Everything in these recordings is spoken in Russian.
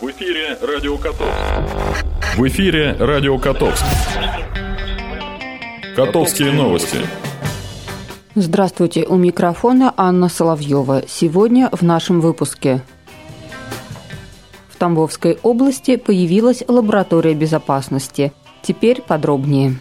В эфире Радио Котовск. В эфире Радио Котовск. Котовские новости. Здравствуйте, у микрофона Анна Соловьева. Сегодня в нашем выпуске. В Тамбовской области появилась лаборатория безопасности. Теперь подробнее.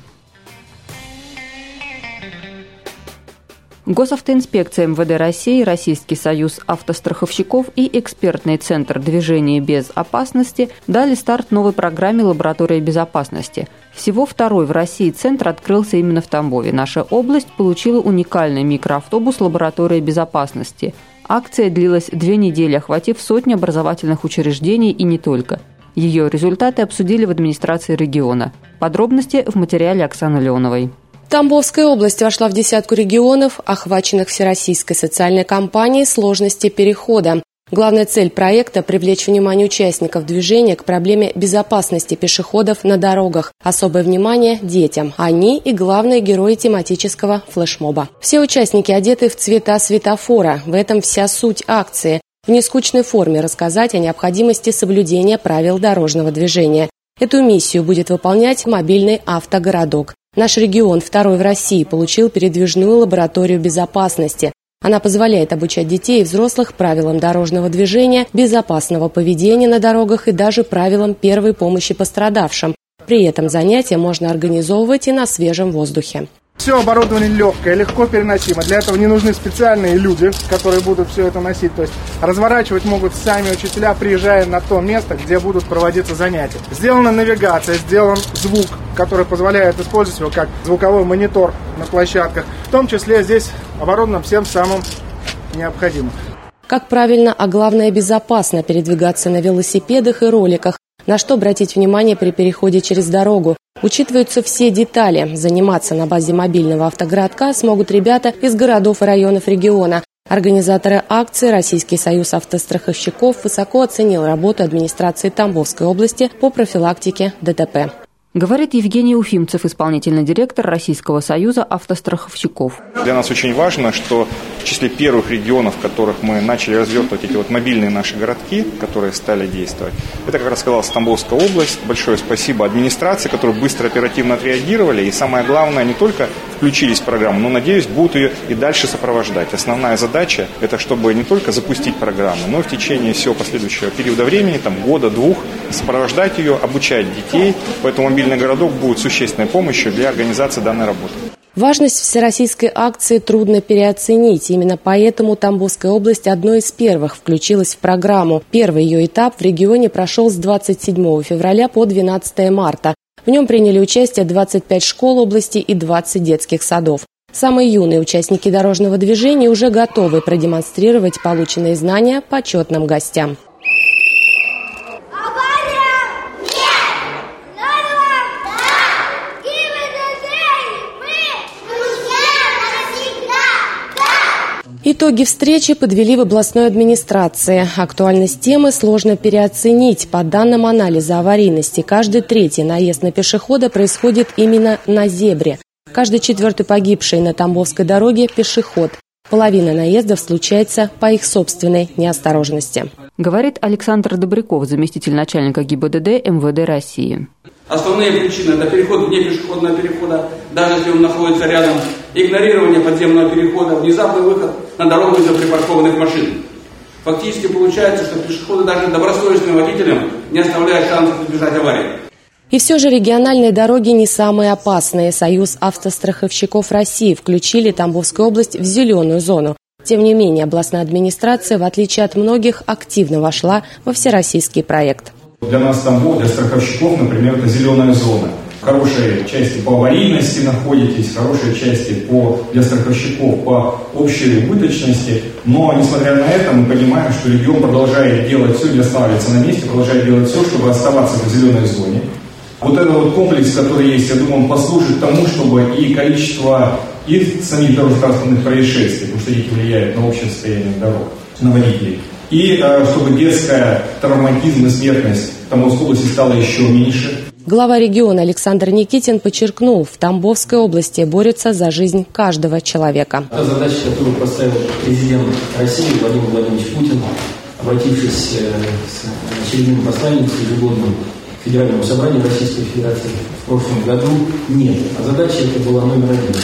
Госавтоинспекция МВД России, Российский союз автостраховщиков и экспертный центр движения без опасности дали старт новой программе «Лаборатория безопасности». Всего второй в России центр открылся именно в Тамбове. Наша область получила уникальный микроавтобус «Лаборатория безопасности». Акция длилась две недели, охватив сотни образовательных учреждений и не только. Ее результаты обсудили в администрации региона. Подробности в материале Оксаны Леоновой. Тамбовская область вошла в десятку регионов, охваченных всероссийской социальной кампанией «Сложности перехода». Главная цель проекта – привлечь внимание участников движения к проблеме безопасности пешеходов на дорогах. Особое внимание – детям. Они и главные герои тематического флешмоба. Все участники одеты в цвета светофора. В этом вся суть акции. В нескучной форме рассказать о необходимости соблюдения правил дорожного движения. Эту миссию будет выполнять мобильный автогородок. Наш регион, второй в России, получил передвижную лабораторию безопасности. Она позволяет обучать детей и взрослых правилам дорожного движения, безопасного поведения на дорогах и даже правилам первой помощи пострадавшим. При этом занятия можно организовывать и на свежем воздухе. Все оборудование легкое, легко переносимо. Для этого не нужны специальные люди, которые будут все это носить. То есть разворачивать могут сами учителя, приезжая на то место, где будут проводиться занятия. Сделана навигация, сделан звук, который позволяет использовать его как звуковой монитор на площадках. В том числе здесь оборудовано всем самым необходимым. Как правильно, а главное безопасно передвигаться на велосипедах и роликах, на что обратить внимание при переходе через дорогу. Учитываются все детали. Заниматься на базе мобильного автогородка смогут ребята из городов и районов региона. Организаторы акции Российский союз автостраховщиков высоко оценил работу администрации Тамбовской области по профилактике ДТП. Говорит Евгений Уфимцев, исполнительный директор Российского союза автостраховщиков. Для нас очень важно, что в числе первых регионов, в которых мы начали развертывать эти вот мобильные наши городки, которые стали действовать, это, как рассказала Стамбулская область. Большое спасибо администрации, которые быстро, оперативно отреагировали. И самое главное, не только включились в программу, но, надеюсь, будут ее и дальше сопровождать. Основная задача – это чтобы не только запустить программу, но и в течение всего последующего периода времени, там года-двух, сопровождать ее, обучать детей. Поэтому мобильный городок будет существенной помощью для организации данной работы. Важность всероссийской акции трудно переоценить. Именно поэтому Тамбовская область одной из первых включилась в программу. Первый ее этап в регионе прошел с 27 февраля по 12 марта. В нем приняли участие 25 школ области и 20 детских садов. Самые юные участники дорожного движения уже готовы продемонстрировать полученные знания почетным гостям. Итоги встречи подвели в областной администрации. Актуальность темы сложно переоценить. По данным анализа аварийности, каждый третий наезд на пешехода происходит именно на зебре. Каждый четвертый погибший на Тамбовской дороге – пешеход. Половина наездов случается по их собственной неосторожности. Говорит Александр Добряков, заместитель начальника ГИБДД МВД России. Основные причины – это переход вне пешеходного перехода, даже если он находится рядом, игнорирование подземного перехода, внезапный выход на дорогу из-за припаркованных машин. Фактически получается, что пешеходы даже добросовестным водителям не оставляют шансов избежать аварии. И все же региональные дороги не самые опасные. Союз автостраховщиков России включили Тамбовскую область в зеленую зону. Тем не менее, областная администрация, в отличие от многих, активно вошла во всероссийский проект. Для нас Тамбов, для страховщиков, например, это зеленая зона. Хорошей части по аварийности находитесь, хорошей части по, для страховщиков по общей убыточности. Но, несмотря на это, мы понимаем, что регион продолжает делать все, не останавливается на месте, продолжает делать все, чтобы оставаться в зеленой зоне. Вот этот вот комплекс, который есть, я думаю, он послужит тому, чтобы и количество и самих дорожно-транспортных происшествий, потому что эти влияют на общее состояние дорог, на водителей, и э, чтобы детская травматизм и смертность в Тамбовской области стала еще меньше. Глава региона Александр Никитин подчеркнул, в Тамбовской области борются за жизнь каждого человека. Это задача, которую поставил президент России Владимир Владимирович Путин. обратившись э, с очередным посланием ежегодным Федеральному собранию Российской Федерации в прошлом году нет. А задача это была номер один.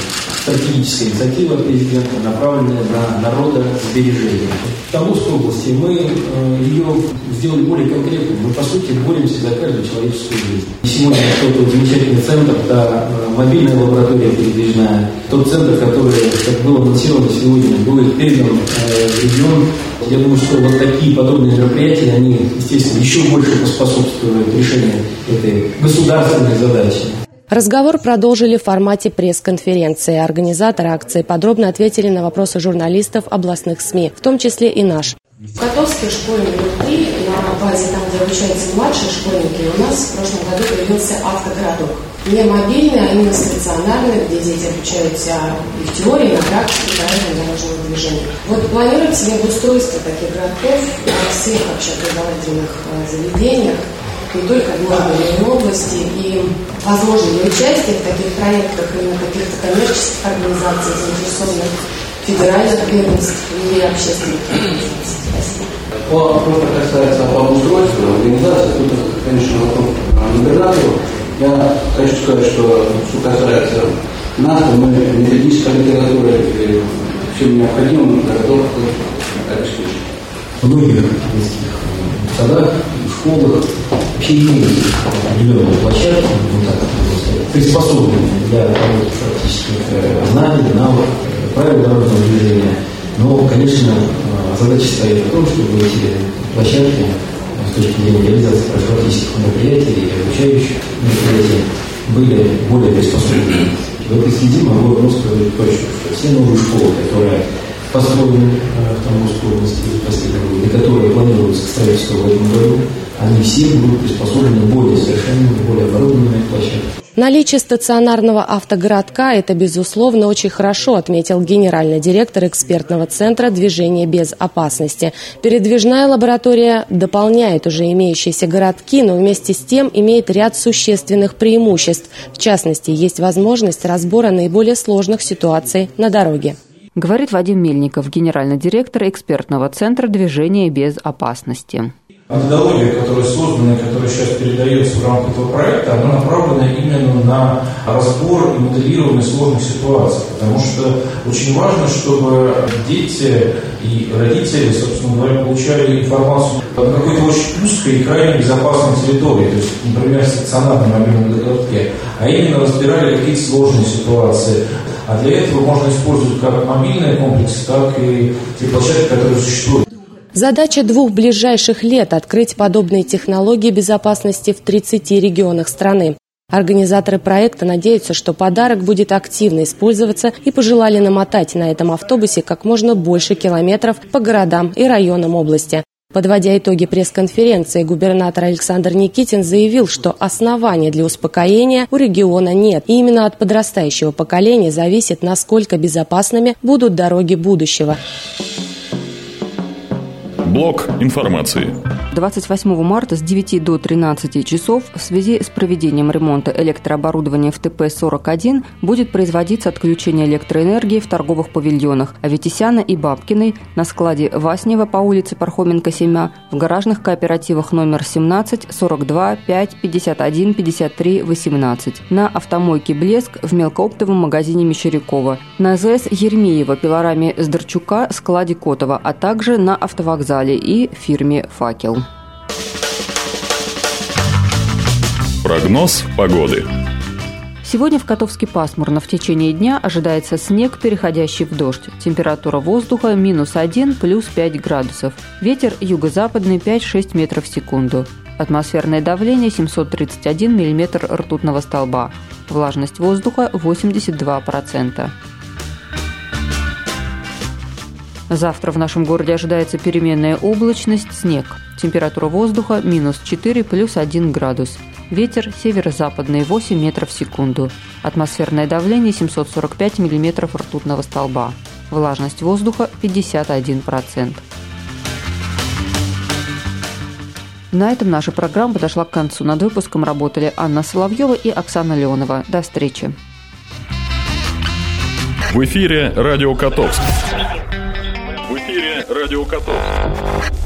Стратегическая инициатива президента, направленная на народосбережение. В Тамбовской области мы э, ее сделали более конкретной. Мы, по сути, боремся за каждую человеческую жизнь. И сегодня тот замечательный центр, та э, мобильная лаборатория передвижная, тот центр, который, как было анонсировано сегодня, будет передан э, в регион я думаю, что вот такие подобные мероприятия, они, естественно, еще больше поспособствуют решению этой государственной задачи. Разговор продолжили в формате пресс-конференции. Организаторы акции подробно ответили на вопросы журналистов областных СМИ, в том числе и наш. В Котовской школе внутри, на базе, там, где обучаются младшие школьники, у нас в прошлом году появился автогородок не мобильные, а именно стационарные, где дети обучаются и в теории, и на практике правильного дорожного движения. Вот планируется ли обустройство таких городков во всех общеобразовательных э, заведениях, не только и области, и возможно ли участие в таких проектах именно каких-то коммерческих организаций, заинтересованных федеральных ведомств или общественных организаций? Спасибо. По, что касается по обустройству организации, тут, конечно, вопрос губернатору. Я хочу сказать, что что касается нас, то мы методической литературой и всем необходимым готовы. В многих садах, школах имеются определенные площадки, ну, так, приспособленные для работы практических э, знаний, навыков, правил дорожного движения. Но, конечно, э, задача стоит в том, чтобы эти площадки с точки зрения реализации профилактических мероприятий и обучающих мероприятий были более приспособлены. В этой связи могу сказать точно, что все новые школы, которые построены э, в Тамбовской области в последние годы, которые планируются к строительству в этом году, они все будут приспособлены более совершенными, более оборудованными площадками. Наличие стационарного автогородка – это, безусловно, очень хорошо, отметил генеральный директор экспертного центра движения без опасности. Передвижная лаборатория дополняет уже имеющиеся городки, но вместе с тем имеет ряд существенных преимуществ. В частности, есть возможность разбора наиболее сложных ситуаций на дороге. Говорит Вадим Мельников, генеральный директор экспертного центра движения без опасности методология, которая создана и которая сейчас передается в рамках этого проекта, она направлена именно на разбор и моделирование сложных ситуаций. Потому что очень важно, чтобы дети и родители, собственно говоря, получали информацию на какой-то очень узкой и крайне безопасной территории, то есть, например, стационарном мобильном городке, а именно разбирали какие-то сложные ситуации. А для этого можно использовать как мобильные комплексы, так и те площадки, которые существуют. Задача двух ближайших лет – открыть подобные технологии безопасности в 30 регионах страны. Организаторы проекта надеются, что подарок будет активно использоваться и пожелали намотать на этом автобусе как можно больше километров по городам и районам области. Подводя итоги пресс-конференции, губернатор Александр Никитин заявил, что оснований для успокоения у региона нет. И именно от подрастающего поколения зависит, насколько безопасными будут дороги будущего. Блок информации. 28 марта с 9 до 13 часов в связи с проведением ремонта электрооборудования в ТП-41 будет производиться отключение электроэнергии в торговых павильонах Аветисяна и Бабкиной на складе Васнева по улице Пархоменко 7 в гаражных кооперативах номер 17, 42, 5, 51, 53, 18, на автомойке «Блеск» в мелкооптовом магазине Мещерякова, на ЗС Еремеева, пилораме Сдорчука, складе Котова, а также на автовокзале и фирме «Факел». Прогноз погоды. Сегодня в Котовске пасмурно. В течение дня ожидается снег, переходящий в дождь. Температура воздуха минус 1, плюс 5 градусов. Ветер юго-западный 5-6 метров в секунду. Атмосферное давление 731 миллиметр ртутного столба. Влажность воздуха 82%. Завтра в нашем городе ожидается переменная облачность, снег. Температура воздуха минус 4 плюс 1 градус. Ветер северо-западный 8 метров в секунду. Атмосферное давление 745 миллиметров ртутного столба. Влажность воздуха 51%. На этом наша программа подошла к концу. Над выпуском работали Анна Соловьева и Оксана Леонова. До встречи. В эфире «Радио Котовск». В эфире «Радио Котовск».